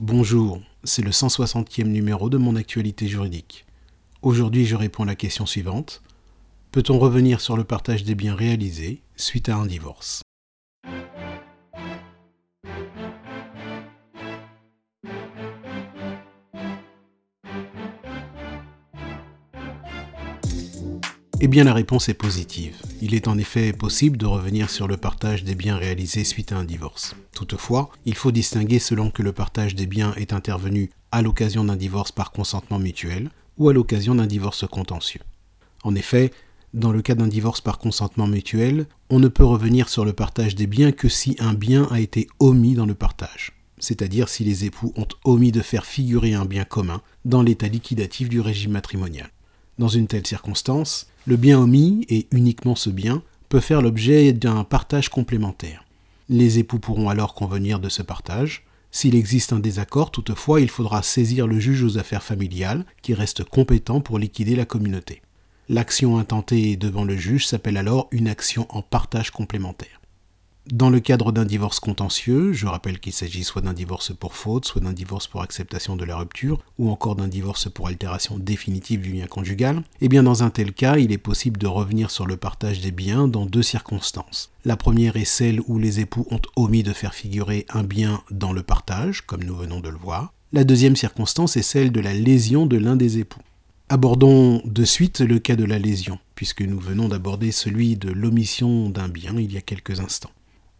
Bonjour, c'est le 160e numéro de mon actualité juridique. Aujourd'hui, je réponds à la question suivante. Peut-on revenir sur le partage des biens réalisés suite à un divorce? Eh bien la réponse est positive. Il est en effet possible de revenir sur le partage des biens réalisés suite à un divorce. Toutefois, il faut distinguer selon que le partage des biens est intervenu à l'occasion d'un divorce par consentement mutuel ou à l'occasion d'un divorce contentieux. En effet, dans le cas d'un divorce par consentement mutuel, on ne peut revenir sur le partage des biens que si un bien a été omis dans le partage, c'est-à-dire si les époux ont omis de faire figurer un bien commun dans l'état liquidatif du régime matrimonial. Dans une telle circonstance, le bien omis, et uniquement ce bien, peut faire l'objet d'un partage complémentaire. Les époux pourront alors convenir de ce partage. S'il existe un désaccord, toutefois, il faudra saisir le juge aux affaires familiales, qui reste compétent pour liquider la communauté. L'action intentée devant le juge s'appelle alors une action en partage complémentaire. Dans le cadre d'un divorce contentieux, je rappelle qu'il s'agit soit d'un divorce pour faute, soit d'un divorce pour acceptation de la rupture, ou encore d'un divorce pour altération définitive du lien conjugal, eh bien dans un tel cas, il est possible de revenir sur le partage des biens dans deux circonstances. La première est celle où les époux ont omis de faire figurer un bien dans le partage, comme nous venons de le voir. La deuxième circonstance est celle de la lésion de l'un des époux. Abordons de suite le cas de la lésion, puisque nous venons d'aborder celui de l'omission d'un bien il y a quelques instants.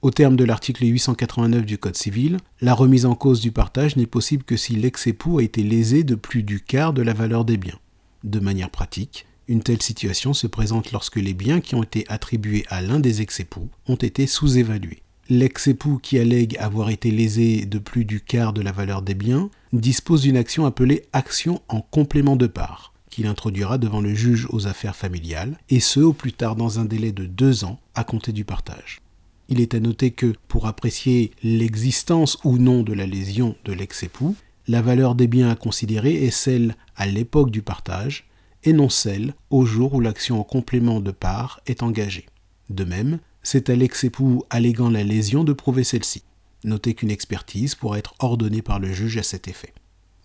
Au terme de l'article 889 du Code civil, la remise en cause du partage n'est possible que si l'ex-époux a été lésé de plus du quart de la valeur des biens. De manière pratique, une telle situation se présente lorsque les biens qui ont été attribués à l'un des ex-époux ont été sous-évalués. L'ex-époux qui allègue avoir été lésé de plus du quart de la valeur des biens dispose d'une action appelée action en complément de part, qu'il introduira devant le juge aux affaires familiales, et ce au plus tard dans un délai de deux ans à compter du partage. Il est à noter que, pour apprécier l'existence ou non de la lésion de l'ex-époux, la valeur des biens à considérer est celle à l'époque du partage et non celle au jour où l'action en complément de part est engagée. De même, c'est à l'ex-époux alléguant la lésion de prouver celle-ci. Notez qu'une expertise pourra être ordonnée par le juge à cet effet.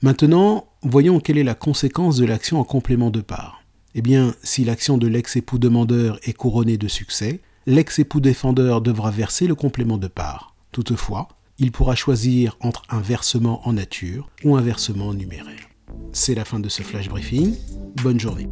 Maintenant, voyons quelle est la conséquence de l'action en complément de part. Eh bien, si l'action de l'ex-époux demandeur est couronnée de succès, l'ex-époux défendeur devra verser le complément de part. Toutefois, il pourra choisir entre un versement en nature ou un versement en numéraire. C'est la fin de ce flash briefing. Bonne journée.